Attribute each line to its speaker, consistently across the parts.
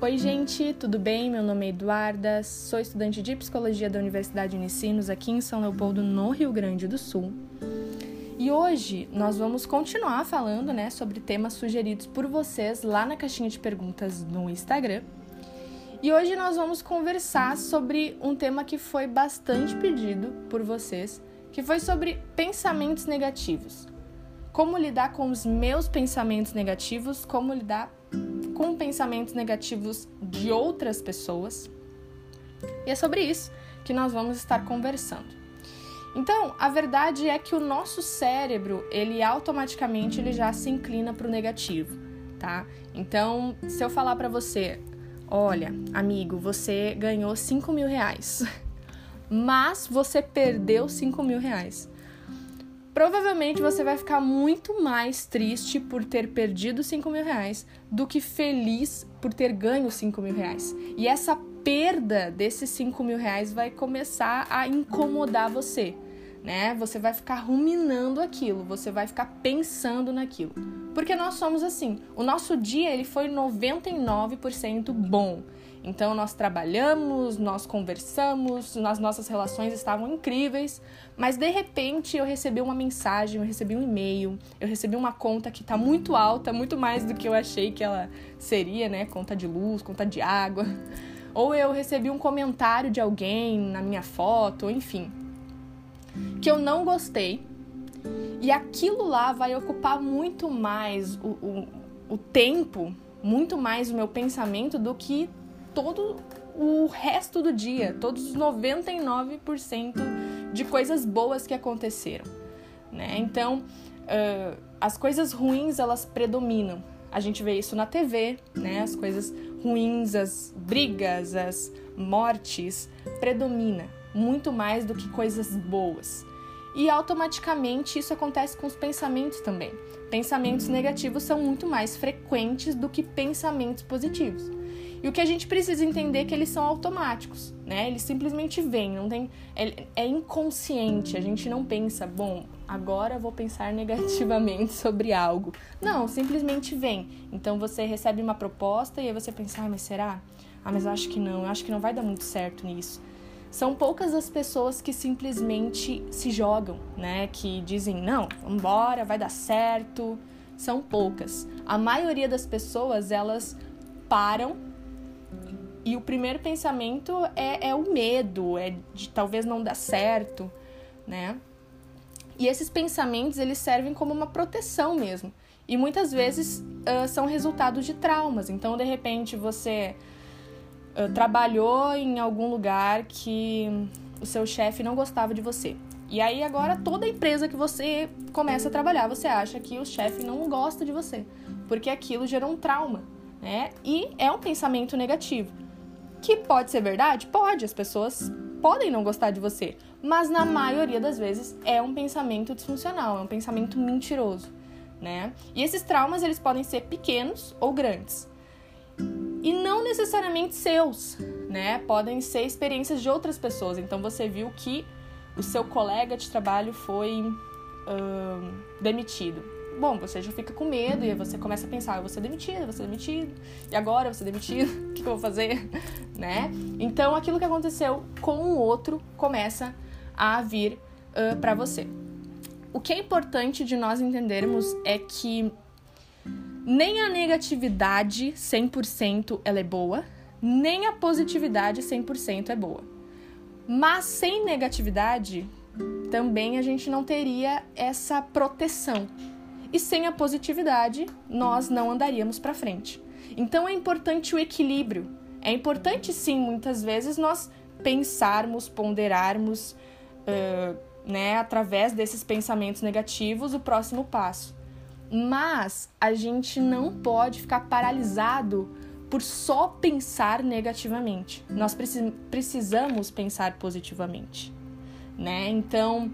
Speaker 1: Oi, gente, tudo bem? Meu nome é Eduarda, sou estudante de psicologia da Universidade Unicinos aqui em São Leopoldo, no Rio Grande do Sul. E hoje nós vamos continuar falando, né, sobre temas sugeridos por vocês lá na caixinha de perguntas no Instagram. E hoje nós vamos conversar sobre um tema que foi bastante pedido por vocês, que foi sobre pensamentos negativos. Como lidar com os meus pensamentos negativos, como lidar com pensamentos negativos de outras pessoas. E é sobre isso que nós vamos estar conversando. Então, a verdade é que o nosso cérebro, ele automaticamente ele já se inclina para o negativo, tá? Então, se eu falar para você, olha, amigo, você ganhou 5 mil reais, mas você perdeu 5 mil reais provavelmente você vai ficar muito mais triste por ter perdido 5 mil reais do que feliz por ter ganho 5 mil reais. E essa perda desses 5 mil reais vai começar a incomodar você. Né? Você vai ficar ruminando aquilo, você vai ficar pensando naquilo. Porque nós somos assim. O nosso dia ele foi 99% bom. Então nós trabalhamos, nós conversamos, as nossas relações estavam incríveis, mas de repente eu recebi uma mensagem, eu recebi um e-mail, eu recebi uma conta que está muito alta, muito mais do que eu achei que ela seria, né? Conta de luz, conta de água. Ou eu recebi um comentário de alguém na minha foto, enfim, que eu não gostei. E aquilo lá vai ocupar muito mais o, o, o tempo, muito mais o meu pensamento do que todo o resto do dia, todos os 99% de coisas boas que aconteceram, né? Então, uh, as coisas ruins elas predominam. A gente vê isso na TV, né? As coisas ruins, as brigas, as mortes predomina muito mais do que coisas boas. E automaticamente isso acontece com os pensamentos também. Pensamentos negativos são muito mais frequentes do que pensamentos positivos. E o que a gente precisa entender é que eles são automáticos, né? Eles simplesmente vêm, não tem é, é inconsciente. A gente não pensa, bom, agora vou pensar negativamente sobre algo. Não, simplesmente vem. Então você recebe uma proposta e aí você pensa, ah, mas será? Ah, mas eu acho que não, eu acho que não vai dar muito certo nisso. São poucas as pessoas que simplesmente se jogam, né? Que dizem, não, vambora, vai dar certo. São poucas. A maioria das pessoas, elas param e o primeiro pensamento é, é o medo, é de talvez não dar certo, né? E esses pensamentos, eles servem como uma proteção mesmo. E muitas vezes uh, são resultados de traumas. Então, de repente, você uh, trabalhou em algum lugar que o seu chefe não gostava de você. E aí agora toda empresa que você começa a trabalhar, você acha que o chefe não gosta de você, porque aquilo gerou um trauma, né? E é um pensamento negativo. Que pode ser verdade? Pode, as pessoas podem não gostar de você, mas na maioria das vezes é um pensamento disfuncional, é um pensamento mentiroso, né? E esses traumas eles podem ser pequenos ou grandes. E não necessariamente seus, né? Podem ser experiências de outras pessoas. Então você viu que o seu colega de trabalho foi uh, demitido bom, você já fica com medo e aí você começa a pensar, eu vou ser demitido, eu vou ser demitido, e agora eu vou ser demitido, o que, que eu vou fazer, né? Então aquilo que aconteceu com o outro começa a vir uh, para você. O que é importante de nós entendermos é que nem a negatividade 100% ela é boa, nem a positividade 100% é boa. Mas sem negatividade, também a gente não teria essa proteção, e sem a positividade nós não andaríamos para frente. Então é importante o equilíbrio. É importante sim, muitas vezes nós pensarmos, ponderarmos, uh, né, através desses pensamentos negativos, o próximo passo. Mas a gente não pode ficar paralisado por só pensar negativamente. Nós precisamos pensar positivamente, né? Então,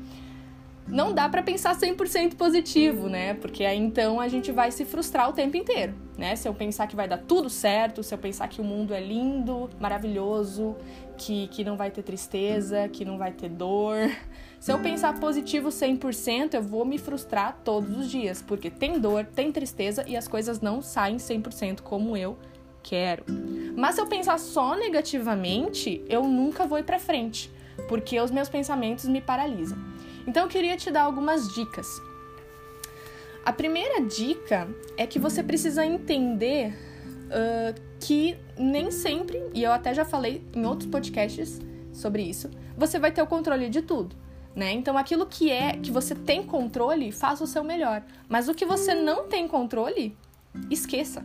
Speaker 1: não dá para pensar 100% positivo, né? Porque aí então a gente vai se frustrar o tempo inteiro, né? Se eu pensar que vai dar tudo certo, se eu pensar que o mundo é lindo, maravilhoso, que, que não vai ter tristeza, que não vai ter dor. Se eu pensar positivo 100%, eu vou me frustrar todos os dias, porque tem dor, tem tristeza e as coisas não saem 100% como eu quero. Mas se eu pensar só negativamente, eu nunca vou ir para frente, porque os meus pensamentos me paralisam. Então eu queria te dar algumas dicas. A primeira dica é que você precisa entender uh, que nem sempre, e eu até já falei em outros podcasts sobre isso, você vai ter o controle de tudo. Né? Então, aquilo que é que você tem controle, faça o seu melhor. Mas o que você não tem controle, esqueça.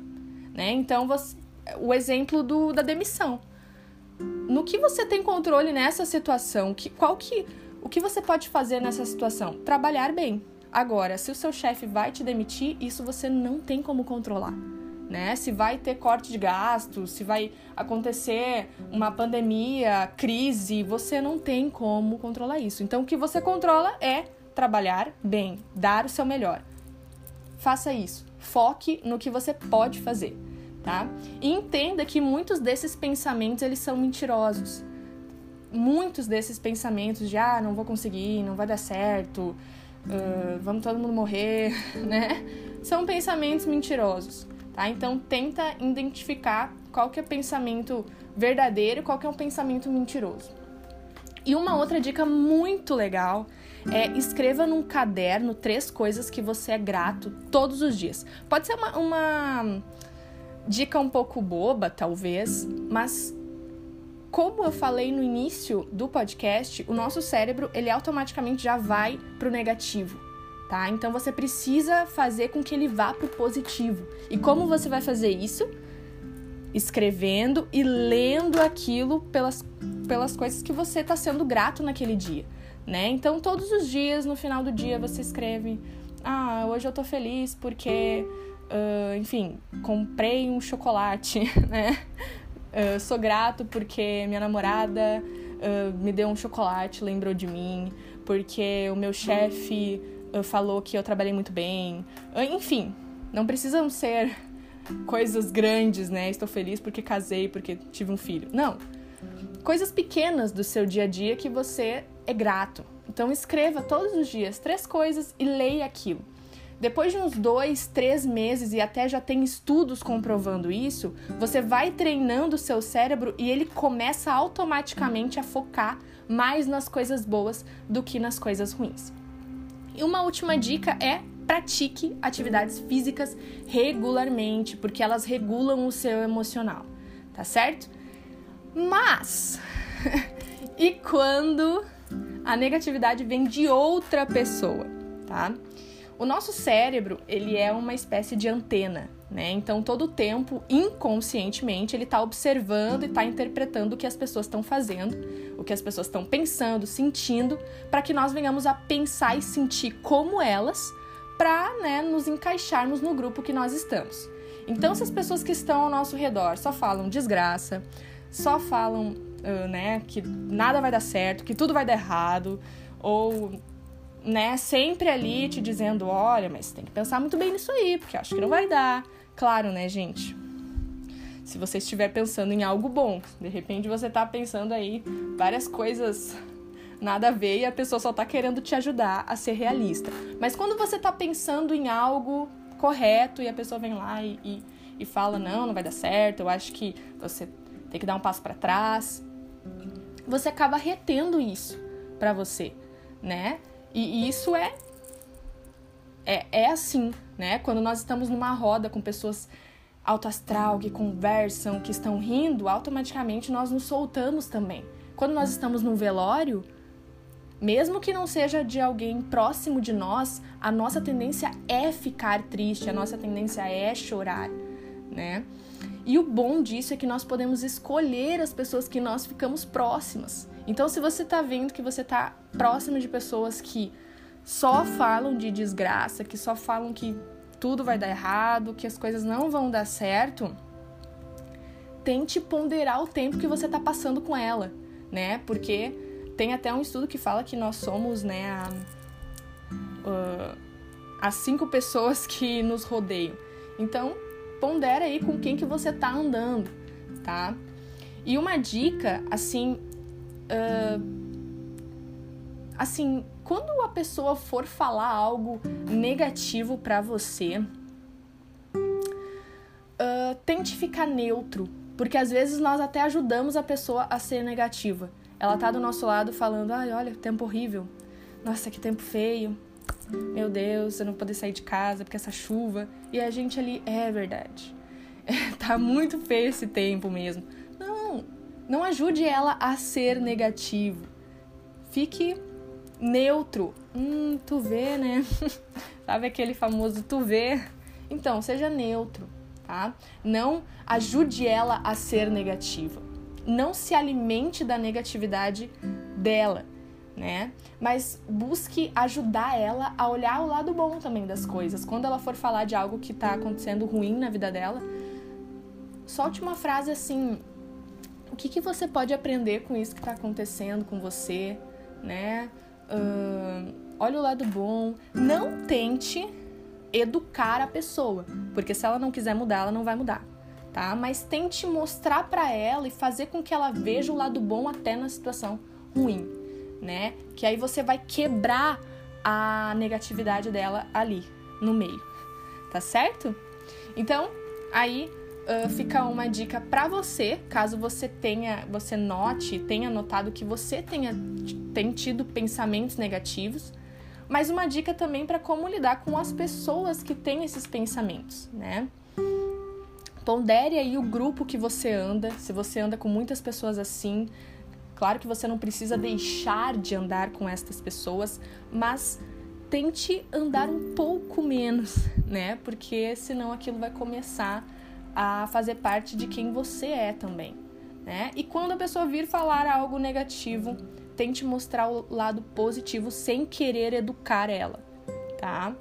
Speaker 1: Né? Então, você, o exemplo do, da demissão. No que você tem controle nessa situação? Que, qual que, o que você pode fazer nessa situação? Trabalhar bem. Agora, se o seu chefe vai te demitir, isso você não tem como controlar né? Se vai ter corte de gastos, se vai acontecer uma pandemia, crise, você não tem como controlar isso. Então, o que você controla é trabalhar bem, dar o seu melhor. Faça isso. Foque no que você pode fazer, tá? E entenda que muitos desses pensamentos eles são mentirosos. Muitos desses pensamentos de ah, não vou conseguir, não vai dar certo, uh, vamos todo mundo morrer, né? São pensamentos mentirosos. Tá? Então tenta identificar qual que é o pensamento verdadeiro e qual que é um pensamento mentiroso. E uma outra dica muito legal é escreva num caderno três coisas que você é grato todos os dias. Pode ser uma, uma dica um pouco boba, talvez, mas como eu falei no início do podcast, o nosso cérebro ele automaticamente já vai pro negativo tá? Então você precisa fazer com que ele vá para o positivo. E como você vai fazer isso? Escrevendo e lendo aquilo pelas, pelas coisas que você está sendo grato naquele dia, né? Então todos os dias, no final do dia, você escreve: Ah, hoje eu tô feliz porque, uh, enfim, comprei um chocolate, né? Uh, sou grato porque minha namorada uh, me deu um chocolate, lembrou de mim, porque o meu chefe falou que eu trabalhei muito bem. Enfim, não precisam ser coisas grandes, né? Estou feliz porque casei, porque tive um filho. Não. Coisas pequenas do seu dia a dia que você é grato. Então escreva todos os dias três coisas e leia aquilo. Depois de uns dois, três meses, e até já tem estudos comprovando isso, você vai treinando o seu cérebro e ele começa automaticamente a focar mais nas coisas boas do que nas coisas ruins. E uma última dica é pratique atividades físicas regularmente, porque elas regulam o seu emocional, tá certo? Mas e quando a negatividade vem de outra pessoa, tá? O nosso cérebro, ele é uma espécie de antena, né? Então, todo o tempo, inconscientemente, ele está observando e está interpretando o que as pessoas estão fazendo, o que as pessoas estão pensando, sentindo, para que nós venhamos a pensar e sentir como elas, para né, nos encaixarmos no grupo que nós estamos. Então, se as pessoas que estão ao nosso redor só falam desgraça, só falam uh, né, que nada vai dar certo, que tudo vai dar errado, ou né, sempre ali te dizendo, olha, mas tem que pensar muito bem nisso aí, porque acho que não vai dar. Claro, né, gente? Se você estiver pensando em algo bom, de repente você tá pensando aí várias coisas nada a ver e a pessoa só tá querendo te ajudar a ser realista. Mas quando você tá pensando em algo correto e a pessoa vem lá e, e, e fala, não, não vai dar certo, eu acho que você tem que dar um passo para trás, você acaba retendo isso para você, né? E, isso é, é, é assim, né? Quando nós estamos numa roda com pessoas alto astral, que conversam, que estão rindo, automaticamente nós nos soltamos também. Quando nós estamos num velório, mesmo que não seja de alguém próximo de nós, a nossa tendência é ficar triste, a nossa tendência é chorar, né? E o bom disso é que nós podemos escolher as pessoas que nós ficamos próximas. Então, se você tá vendo que você tá próximo de pessoas que só falam de desgraça, que só falam que tudo vai dar errado, que as coisas não vão dar certo, tente ponderar o tempo que você tá passando com ela, né? Porque tem até um estudo que fala que nós somos, né, a, uh, as cinco pessoas que nos rodeiam. Então, pondera aí com quem que você tá andando, tá? E uma dica, assim, Uh, assim, quando a pessoa for falar algo negativo para você, uh, tente ficar neutro, porque às vezes nós até ajudamos a pessoa a ser negativa. Ela tá do nosso lado falando: ai, olha, tempo horrível. Nossa, que tempo feio. Meu Deus, eu não poder sair de casa porque essa chuva. E a gente ali, é verdade. tá muito feio esse tempo mesmo. Não, ajude ela a ser negativo. Fique neutro. Hum, tu vê, né? Sabe aquele famoso tu vê? Então, seja neutro, tá? Não ajude ela a ser negativa. Não se alimente da negatividade dela, né? Mas busque ajudar ela a olhar o lado bom também das coisas. Quando ela for falar de algo que tá acontecendo ruim na vida dela, solte uma frase assim: o que, que você pode aprender com isso que está acontecendo com você, né? Uh, olha o lado bom. Não tente educar a pessoa, porque se ela não quiser mudar, ela não vai mudar, tá? Mas tente mostrar para ela e fazer com que ela veja o lado bom até na situação ruim, né? Que aí você vai quebrar a negatividade dela ali no meio, tá certo? Então, aí uh, fica uma dica para você, caso você tenha, você note, tenha notado que você tenha tem tido pensamentos negativos, mas uma dica também para como lidar com as pessoas que têm esses pensamentos, né? Pondere aí o grupo que você anda, se você anda com muitas pessoas assim, claro que você não precisa deixar de andar com estas pessoas, mas tente andar um pouco menos, né? Porque senão aquilo vai começar a fazer parte de quem você é também, né? E quando a pessoa vir falar algo negativo, tente mostrar o lado positivo sem querer educar ela, tá?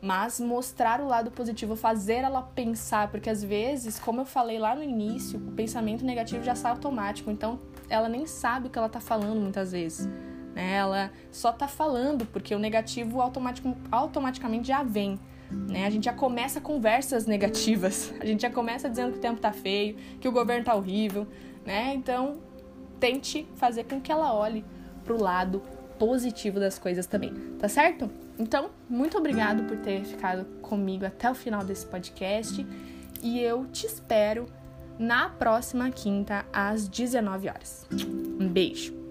Speaker 1: Mas mostrar o lado positivo, fazer ela pensar, porque às vezes, como eu falei lá no início, o pensamento negativo já sai automático, então ela nem sabe o que ela tá falando muitas vezes. Né? Ela só tá falando porque o negativo automatic, automaticamente já vem. Né? A gente já começa conversas negativas, a gente já começa dizendo que o tempo tá feio, que o governo tá horrível, né? Então, tente fazer com que ela olhe pro lado positivo das coisas também, tá certo? Então, muito obrigado por ter ficado comigo até o final desse podcast e eu te espero na próxima quinta às 19 horas. Um beijo.